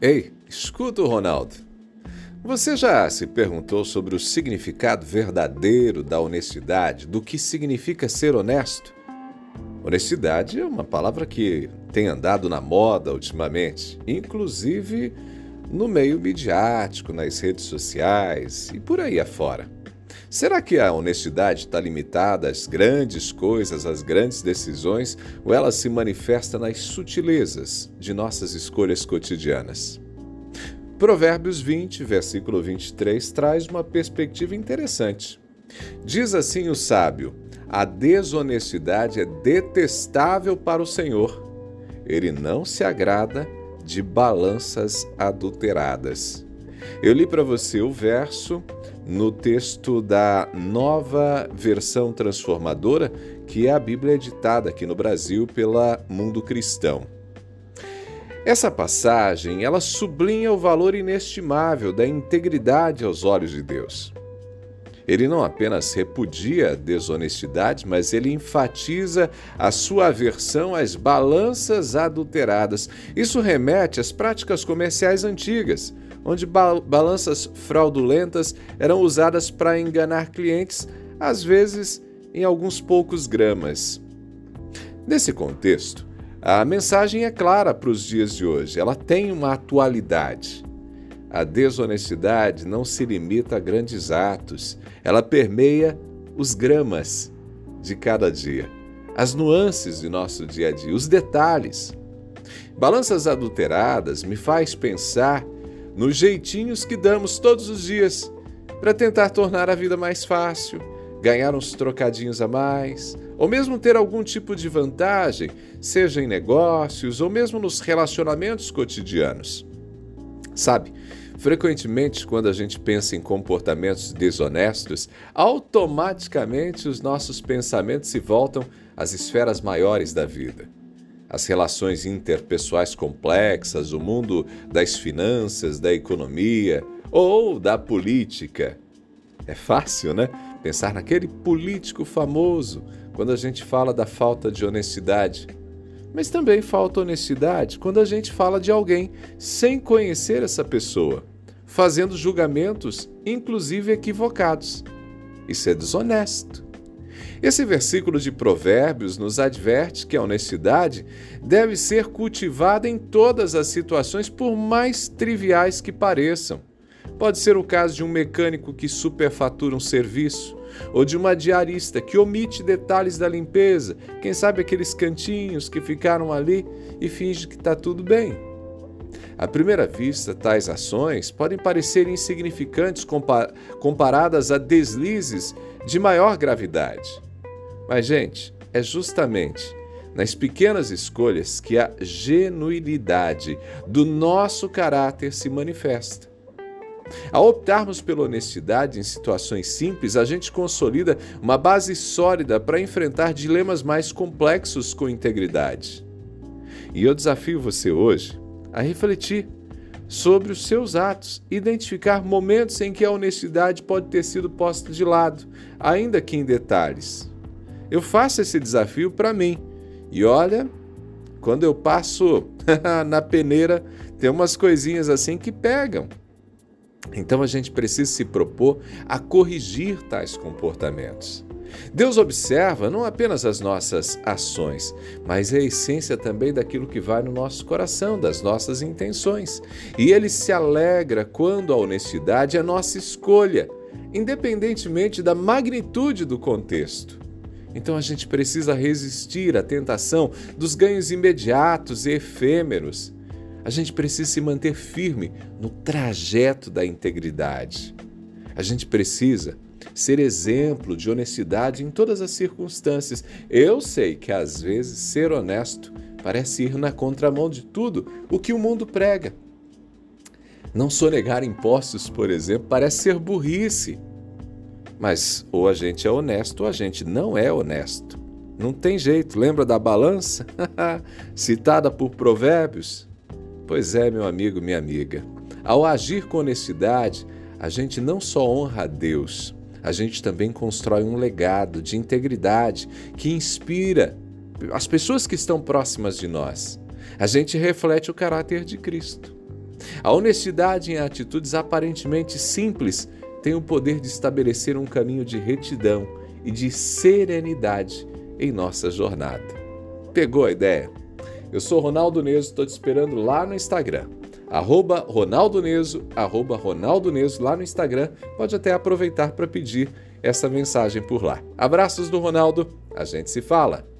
Ei, escuta o Ronaldo. Você já se perguntou sobre o significado verdadeiro da honestidade, do que significa ser honesto? Honestidade é uma palavra que tem andado na moda ultimamente, inclusive no meio midiático, nas redes sociais e por aí afora. Será que a honestidade está limitada às grandes coisas, às grandes decisões, ou ela se manifesta nas sutilezas de nossas escolhas cotidianas? Provérbios 20, versículo 23, traz uma perspectiva interessante. Diz assim o sábio: A desonestidade é detestável para o Senhor, ele não se agrada de balanças adulteradas. Eu li para você o verso no texto da nova versão transformadora, que é a Bíblia editada aqui no Brasil pela Mundo Cristão. Essa passagem, ela sublinha o valor inestimável da integridade aos olhos de Deus. Ele não apenas repudia a desonestidade, mas ele enfatiza a sua aversão às balanças adulteradas. Isso remete às práticas comerciais antigas, onde balanças fraudulentas eram usadas para enganar clientes, às vezes em alguns poucos gramas. Nesse contexto, a mensagem é clara para os dias de hoje, ela tem uma atualidade. A desonestidade não se limita a grandes atos, ela permeia os gramas de cada dia, as nuances de nosso dia a dia, os detalhes. Balanças adulteradas me faz pensar nos jeitinhos que damos todos os dias para tentar tornar a vida mais fácil, ganhar uns trocadinhos a mais, ou mesmo ter algum tipo de vantagem, seja em negócios ou mesmo nos relacionamentos cotidianos. Sabe, frequentemente quando a gente pensa em comportamentos desonestos, automaticamente os nossos pensamentos se voltam às esferas maiores da vida as relações interpessoais complexas, o mundo das finanças, da economia ou da política. É fácil, né? Pensar naquele político famoso quando a gente fala da falta de honestidade. Mas também falta honestidade quando a gente fala de alguém sem conhecer essa pessoa, fazendo julgamentos, inclusive equivocados. Isso é desonesto. Esse versículo de Provérbios nos adverte que a honestidade deve ser cultivada em todas as situações, por mais triviais que pareçam. Pode ser o caso de um mecânico que superfatura um serviço, ou de uma diarista que omite detalhes da limpeza, quem sabe aqueles cantinhos que ficaram ali e finge que está tudo bem. À primeira vista, tais ações podem parecer insignificantes comparadas a deslizes de maior gravidade. Mas, gente, é justamente nas pequenas escolhas que a genuinidade do nosso caráter se manifesta. Ao optarmos pela honestidade em situações simples, a gente consolida uma base sólida para enfrentar dilemas mais complexos com integridade. E eu desafio você hoje a refletir sobre os seus atos, identificar momentos em que a honestidade pode ter sido posta de lado, ainda que em detalhes. Eu faço esse desafio para mim. E olha, quando eu passo na peneira, tem umas coisinhas assim que pegam. Então a gente precisa se propor a corrigir tais comportamentos. Deus observa não apenas as nossas ações, mas a essência também daquilo que vai no nosso coração, das nossas intenções. E ele se alegra quando a honestidade é nossa escolha, independentemente da magnitude do contexto. Então a gente precisa resistir à tentação dos ganhos imediatos e efêmeros. A gente precisa se manter firme no trajeto da integridade. A gente precisa ser exemplo de honestidade em todas as circunstâncias. Eu sei que às vezes ser honesto parece ir na contramão de tudo o que o mundo prega. Não sonegar impostos, por exemplo, parece ser burrice. Mas ou a gente é honesto ou a gente não é honesto. Não tem jeito. Lembra da balança? Citada por Provérbios? Pois é, meu amigo, minha amiga. Ao agir com honestidade, a gente não só honra a Deus, a gente também constrói um legado de integridade que inspira as pessoas que estão próximas de nós. A gente reflete o caráter de Cristo. A honestidade em atitudes aparentemente simples tem o poder de estabelecer um caminho de retidão e de serenidade em nossa jornada. Pegou a ideia? Eu sou Ronaldo Neso, estou te esperando lá no Instagram. Arroba Ronaldo Neso, arroba Ronaldo Neso lá no Instagram. Pode até aproveitar para pedir essa mensagem por lá. Abraços do Ronaldo, a gente se fala.